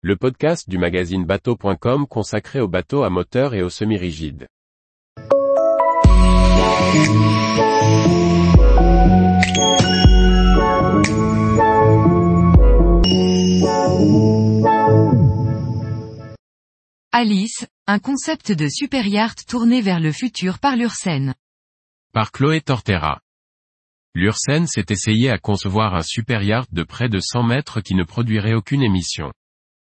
le podcast du magazine bateau.com consacré aux bateaux à moteur et aux semi-rigides. Alice, un concept de super yacht tourné vers le futur par l'Ursen. Par Chloé Tortera. L'Ursen s'est essayé à concevoir un super yacht de près de 100 mètres qui ne produirait aucune émission.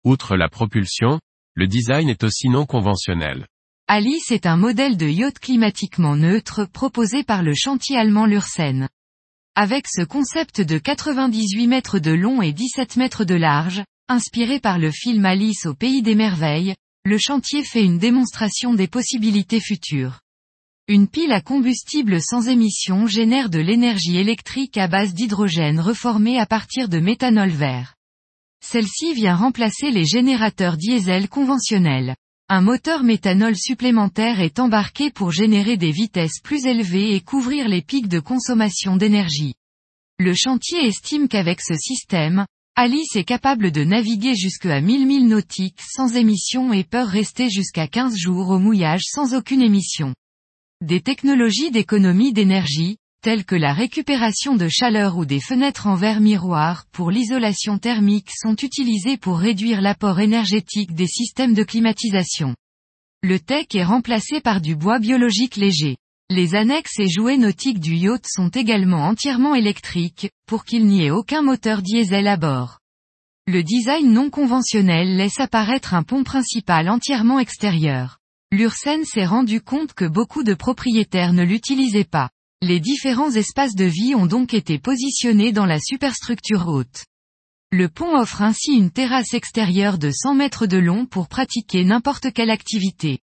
Outre la propulsion, le design est aussi non conventionnel. Alice est un modèle de yacht climatiquement neutre proposé par le chantier allemand Lursen. Avec ce concept de 98 mètres de long et 17 mètres de large, inspiré par le film Alice au pays des merveilles, le chantier fait une démonstration des possibilités futures. Une pile à combustible sans émission génère de l'énergie électrique à base d'hydrogène reformé à partir de méthanol vert. Celle-ci vient remplacer les générateurs diesel conventionnels. Un moteur méthanol supplémentaire est embarqué pour générer des vitesses plus élevées et couvrir les pics de consommation d'énergie. Le chantier estime qu'avec ce système, Alice est capable de naviguer jusqu'à 1000 milles nautiques sans émission et peut rester jusqu'à 15 jours au mouillage sans aucune émission. Des technologies d'économie d'énergie, telles que la récupération de chaleur ou des fenêtres en verre miroir pour l'isolation thermique sont utilisées pour réduire l'apport énergétique des systèmes de climatisation. Le tech est remplacé par du bois biologique léger. Les annexes et jouets nautiques du yacht sont également entièrement électriques, pour qu'il n'y ait aucun moteur diesel à bord. Le design non conventionnel laisse apparaître un pont principal entièrement extérieur. L'Ursen s'est rendu compte que beaucoup de propriétaires ne l'utilisaient pas. Les différents espaces de vie ont donc été positionnés dans la superstructure haute. Le pont offre ainsi une terrasse extérieure de 100 mètres de long pour pratiquer n'importe quelle activité.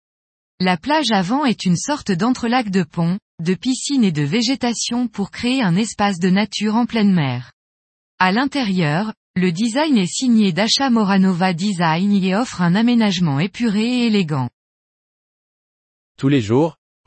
La plage avant est une sorte d'entrelac de pont, de piscine et de végétation pour créer un espace de nature en pleine mer. À l'intérieur, le design est signé Dasha Moranova Design et offre un aménagement épuré et élégant. Tous les jours,